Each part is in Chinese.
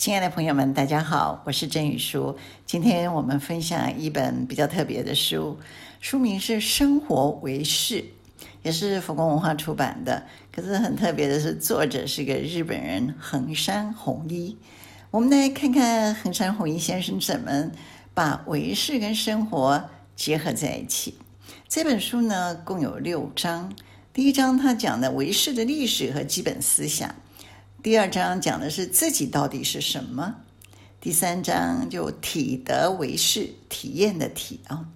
亲爱的朋友们，大家好，我是郑宇书。今天我们分享一本比较特别的书，书名是《生活为事》，也是佛光文化出版的。可是很特别的是，作者是个日本人横山弘一。我们来看看横山弘一先生怎么把为事跟生活结合在一起。这本书呢，共有六章。第一章他讲的为事的历史和基本思想。第二章讲的是自己到底是什么，第三章就体得为是，体验的体啊。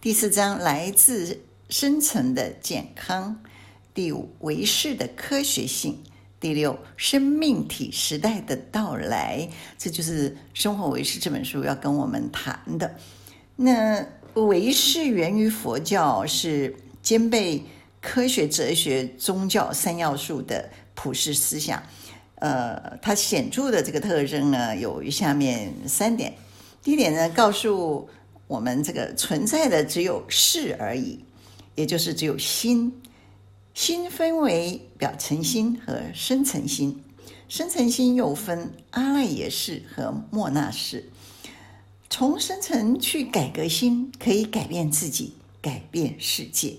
第四章来自深层的健康，第五为是的科学性，第六生命体时代的到来，这就是《生活为事》这本书要跟我们谈的。那为是源于佛教，是兼备科学、哲学、宗教三要素的普世思想。呃，它显著的这个特征呢，有下面三点。第一点呢，告诉我们这个存在的只有事而已，也就是只有心。心分为表层心和深层心，深层心又分阿赖耶识和末那识。从深层去改革心，可以改变自己，改变世界。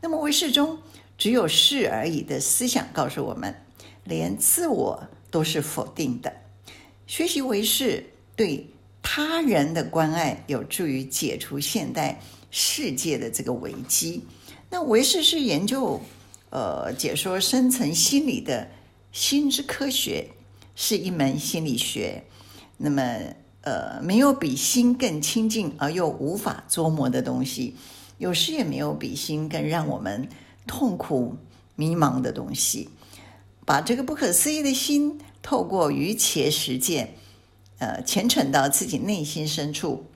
那么为事中只有事而已的思想，告诉我们。连自我都是否定的，学习为事对他人的关爱有助于解除现代世界的这个危机。那为事是研究，呃，解说深层心理的心之科学，是一门心理学。那么，呃，没有比心更亲近而又无法捉摸的东西，有时也没有比心更让我们痛苦迷茫的东西。把这个不可思议的心，透过瑜伽实践，呃，虔诚到自己内心深处，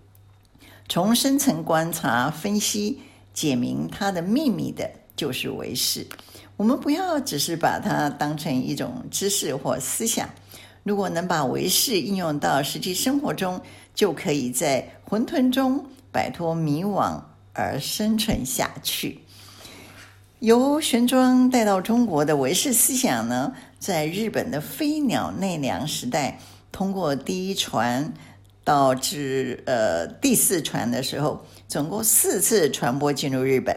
从深层观察、分析、解明它的秘密的，就是唯识。我们不要只是把它当成一种知识或思想，如果能把唯识应用到实际生活中，就可以在混沌中摆脱迷惘而生存下去。由玄奘带到中国的唯识思想呢，在日本的飞鸟奈良时代，通过第一传到至呃第四传的时候，总共四次传播进入日本，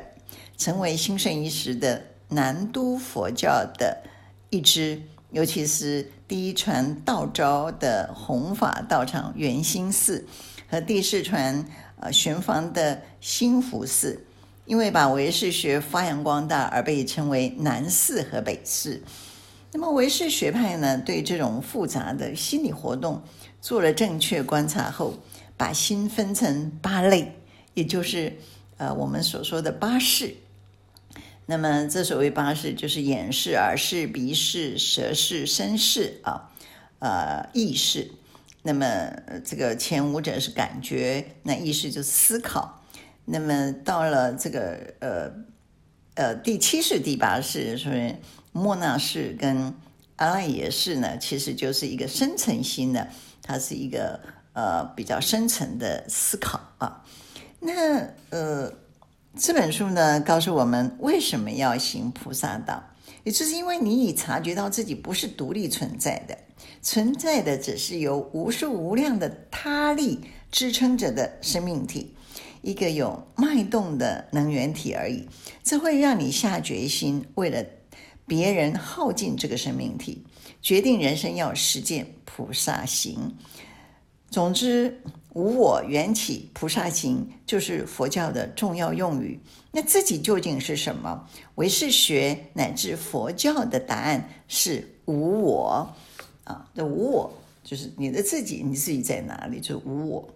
成为兴盛一时的南都佛教的一支。尤其是第一传道昭的弘法道场圆心寺和第四传呃玄房的兴福寺。因为把唯识学发扬光大，而被称为南寺和北寺。那么唯识学派呢，对这种复杂的心理活动做了正确观察后，把心分成八类，也就是呃我们所说的八识。那么这所谓八识，就是眼识、耳识、鼻识、舌识、身识啊，呃意识。那么这个前五者是感觉，那意识就是思考。那么到了这个呃呃第七世、第八世，所以莫那识跟阿赖耶识呢，其实就是一个深层心的，它是一个呃比较深层的思考啊。那呃这本书呢，告诉我们为什么要行菩萨道，也就是因为你已察觉到自己不是独立存在的，存在的只是由无数无量的他力支撑着的生命体。一个有脉动的能源体而已，这会让你下决心，为了别人耗尽这个生命体，决定人生要实践菩萨行。总之，无我缘起菩萨行就是佛教的重要用语。那自己究竟是什么？为事学乃至佛教的答案是无我啊！这无我就是你的自己，你自己在哪里？就是无我。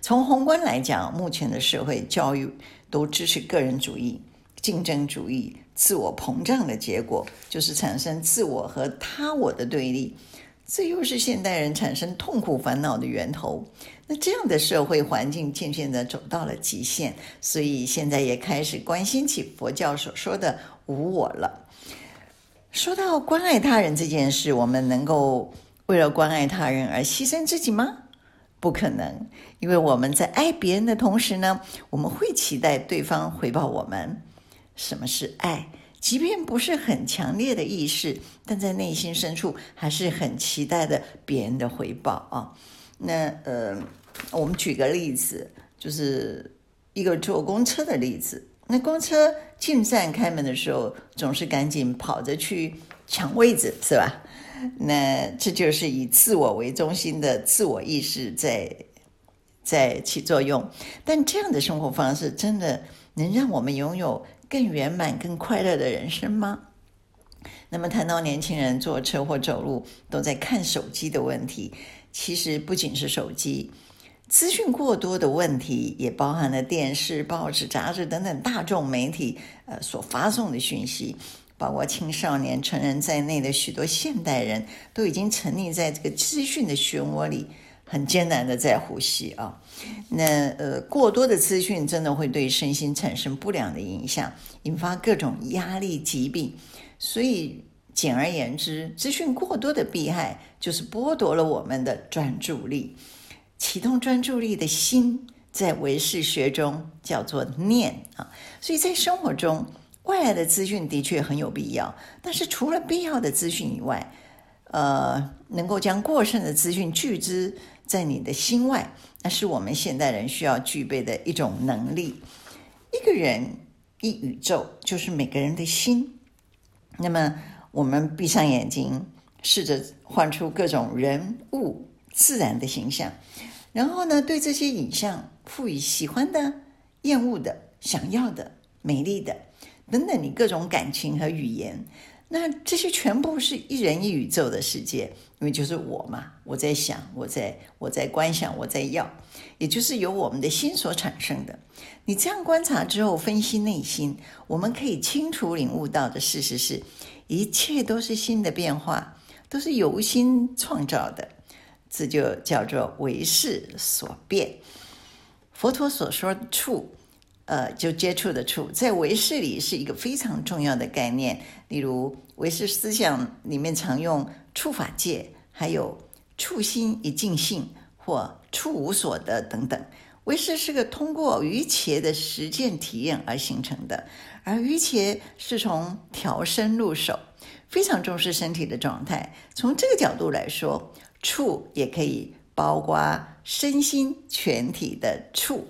从宏观来讲，目前的社会教育都支持个人主义、竞争主义、自我膨胀的结果，就是产生自我和他我的对立，这又是现代人产生痛苦烦恼的源头。那这样的社会环境渐渐的走到了极限，所以现在也开始关心起佛教所说的无我了。说到关爱他人这件事，我们能够为了关爱他人而牺牲自己吗？不可能，因为我们在爱别人的同时呢，我们会期待对方回报我们。什么是爱？即便不是很强烈的意识，但在内心深处还是很期待的别人的回报啊。那呃，我们举个例子，就是一个坐公车的例子。那公车进站开门的时候，总是赶紧跑着去抢位子，是吧？那这就是以自我为中心的自我意识在在起作用。但这样的生活方式真的能让我们拥有更圆满、更快乐的人生吗？那么谈到年轻人坐车或走路都在看手机的问题，其实不仅是手机。资讯过多的问题，也包含了电视、报纸、杂志等等大众媒体呃所发送的讯息，包括青少年、成人在内的许多现代人都已经沉溺在这个资讯的漩涡里，很艰难的在呼吸啊。那呃，过多的资讯真的会对身心产生不良的影响，引发各种压力、疾病。所以简而言之，资讯过多的弊害就是剥夺了我们的专注力。启动专注力的心，在唯识学中叫做念啊。所以在生活中，外来的资讯的确很有必要，但是除了必要的资讯以外，呃，能够将过剩的资讯聚资在你的心外，那是我们现代人需要具备的一种能力。一个人一宇宙，就是每个人的心。那么，我们闭上眼睛，试着画出各种人物。自然的形象，然后呢，对这些影像赋予喜欢的、厌恶的、想要的、美丽的等等，你各种感情和语言。那这些全部是一人一宇宙的世界，因为就是我嘛，我在想，我在我在观想，我在要，也就是由我们的心所产生的。你这样观察之后，分析内心，我们可以清楚领悟到的事实是，一切都是心的变化，都是由心创造的。这就叫做唯识所变。佛陀所说的触，呃，就接触的触，在唯识里是一个非常重要的概念。例如，唯识思想里面常用触法界，还有触心一境性或触无所得等等。唯识是个通过瑜伽的实践体验而形成的，而瑜伽是从调身入手，非常重视身体的状态。从这个角度来说。触也可以包括身心全体的触，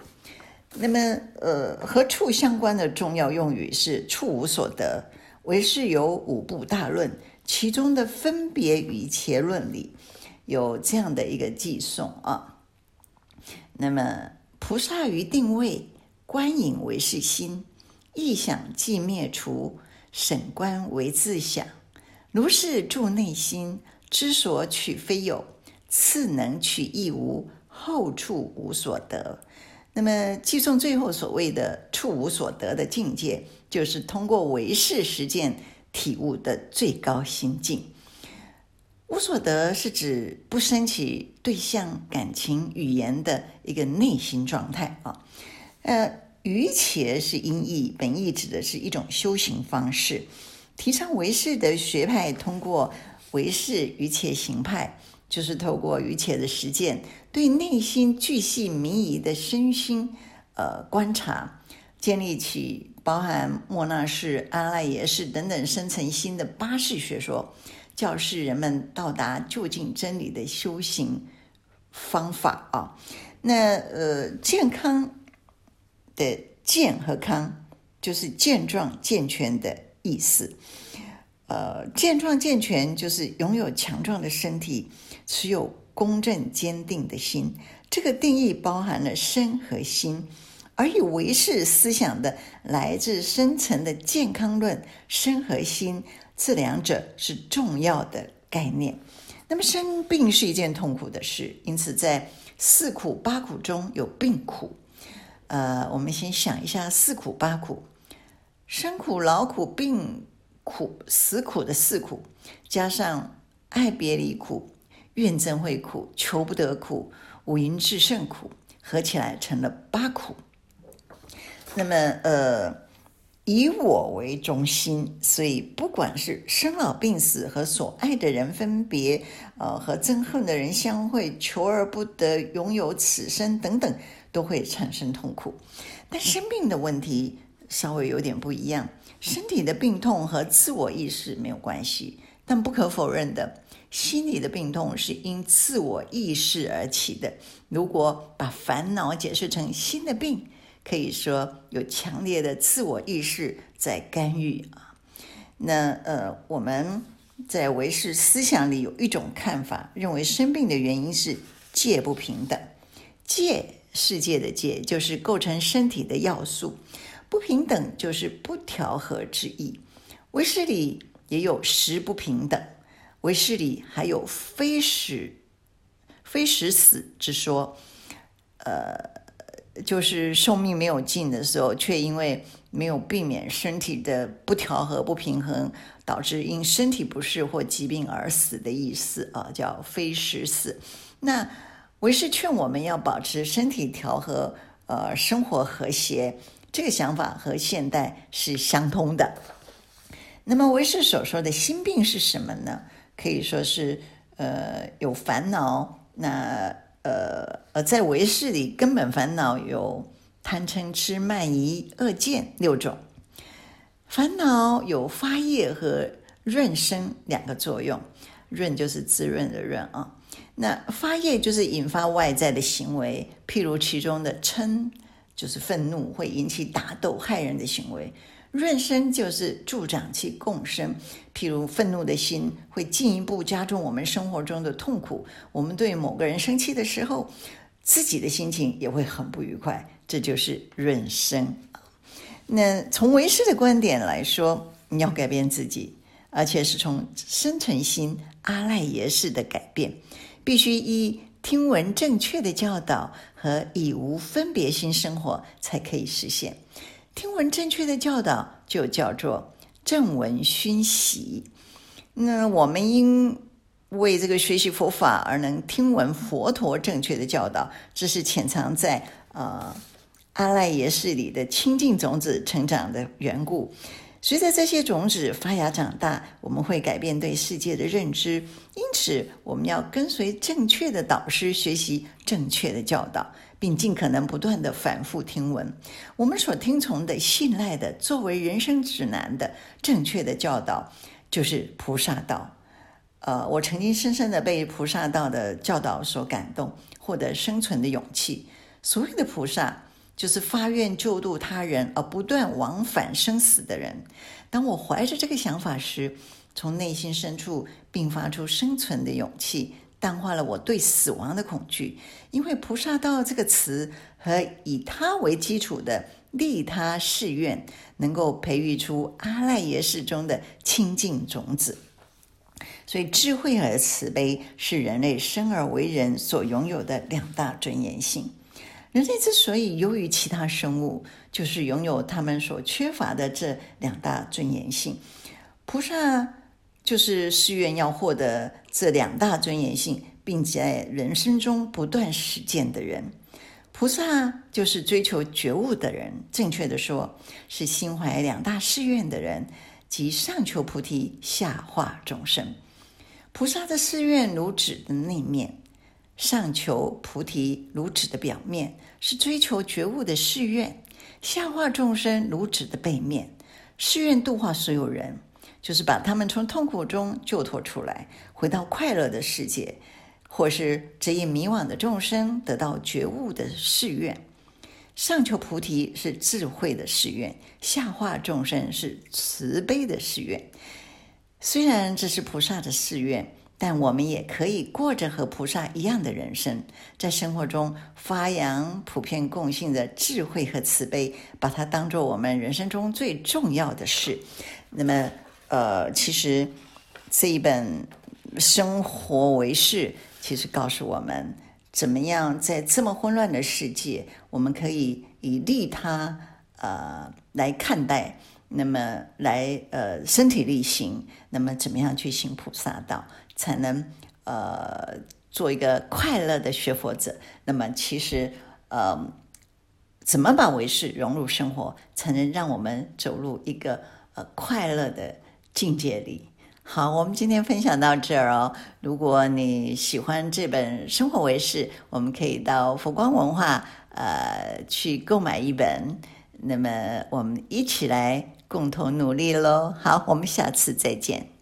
那么呃，和处相关的重要用语是处无所得。唯是有五部大论，其中的分别瑜伽论里有这样的一个偈颂啊。那么菩萨于定位观影为是心，意想即灭除，审观为自想，如是住内心。知所取非有，次能取亦无，后处无所得。那么，偈颂最后所谓的“处无所得”的境界，就是通过唯识实践体悟的最高心境。无所得是指不生起对象、感情、语言的一个内心状态啊。呃，瑜伽是音译，本意指的是一种修行方式，提倡唯识的学派通过。唯识瑜伽行派就是透过瑜伽的实践，对内心巨细靡遗的身心呃观察，建立起包含莫那识、阿赖耶识等等深层心的八识学说，教示人们到达究竟真理的修行方法啊。那呃，健康的健和康就是健壮健全的意思。呃，健壮健全就是拥有强壮的身体，持有公正坚定的心。这个定义包含了身和心，而以唯识思想的来自深层的健康论，身和心这两者是重要的概念。那么生病是一件痛苦的事，因此在四苦八苦中有病苦。呃，我们先想一下四苦八苦：生苦、老苦、病。苦，死苦的四苦，加上爱别离苦、怨憎会苦、求不得苦、五阴炽盛苦，合起来成了八苦。那么，呃，以我为中心，所以不管是生老病死和所爱的人分别，呃，和憎恨的人相会，求而不得，拥有此生等等，都会产生痛苦。但生病的问题稍微有点不一样。身体的病痛和自我意识没有关系，但不可否认的，心理的病痛是因自我意识而起的。如果把烦恼解释成心的病，可以说有强烈的自我意识在干预啊。那呃，我们在唯识思想里有一种看法，认为生病的原因是界不平等。界，世界的界，就是构成身体的要素。不平等就是不调和之意。唯识里也有时不平等，唯识里还有非时非时死之说。呃，就是寿命没有尽的时候，却因为没有避免身体的不调和、不平衡，导致因身体不适或疾病而死的意思啊，叫非时死。那唯识劝我们要保持身体调和，呃，生活和谐。这个想法和现代是相通的。那么唯识所说的心病是什么呢？可以说是呃有烦恼。那呃呃，在唯识里，根本烦恼有贪嗔痴慢疑恶见六种。烦恼有发业和润生两个作用，润就是滋润的润啊。那发业就是引发外在的行为，譬如其中的嗔。就是愤怒会引起打斗害人的行为，润生就是助长其共生。譬如愤怒的心会进一步加重我们生活中的痛苦。我们对某个人生气的时候，自己的心情也会很不愉快，这就是润生。那从为师的观点来说，你要改变自己，而且是从深层心阿赖耶识的改变，必须依。听闻正确的教导和以无分别心生活，才可以实现。听闻正确的教导就叫做正闻熏习。那我们因为这个学习佛法而能听闻佛陀正确的教导，这是潜藏在呃阿赖耶识里的清净种子成长的缘故。随着这些种子发芽长大，我们会改变对世界的认知。因此，我们要跟随正确的导师学习正确的教导，并尽可能不断地反复听闻。我们所听从的、信赖的、作为人生指南的正确的教导，就是菩萨道。呃，我曾经深深地被菩萨道的教导所感动，获得生存的勇气。所谓的菩萨。就是发愿救度他人而不断往返生死的人。当我怀着这个想法时，从内心深处迸发出生存的勇气，淡化了我对死亡的恐惧。因为菩萨道这个词和以他为基础的利他誓愿，能够培育出阿赖耶识中的清净种子。所以，智慧和慈悲是人类生而为人所拥有的两大尊严性。人类之所以优于其他生物，就是拥有他们所缺乏的这两大尊严性。菩萨就是誓愿要获得这两大尊严性，并且在人生中不断实践的人。菩萨就是追求觉悟的人，正确的说，是心怀两大誓愿的人，即上求菩提，下化众生。菩萨的誓愿如纸的那面。上求菩提如纸的表面，是追求觉悟的誓愿；下化众生如纸的背面，誓愿度化所有人，就是把他们从痛苦中救脱出来，回到快乐的世界，或是指引迷惘的众生得到觉悟的誓愿。上求菩提是智慧的誓愿，下化众生是慈悲的誓愿。虽然这是菩萨的誓愿。但我们也可以过着和菩萨一样的人生，在生活中发扬普遍共性的智慧和慈悲，把它当做我们人生中最重要的事。那么，呃，其实这一本《生活为事》其实告诉我们，怎么样在这么混乱的世界，我们可以以利他呃来看待，那么来呃身体力行，那么怎么样去行菩萨道？才能呃做一个快乐的学佛者。那么其实呃，怎么把唯识融入生活，才能让我们走入一个呃快乐的境界里？好，我们今天分享到这儿哦。如果你喜欢这本《生活唯识》，我们可以到佛光文化呃去购买一本。那么我们一起来共同努力喽。好，我们下次再见。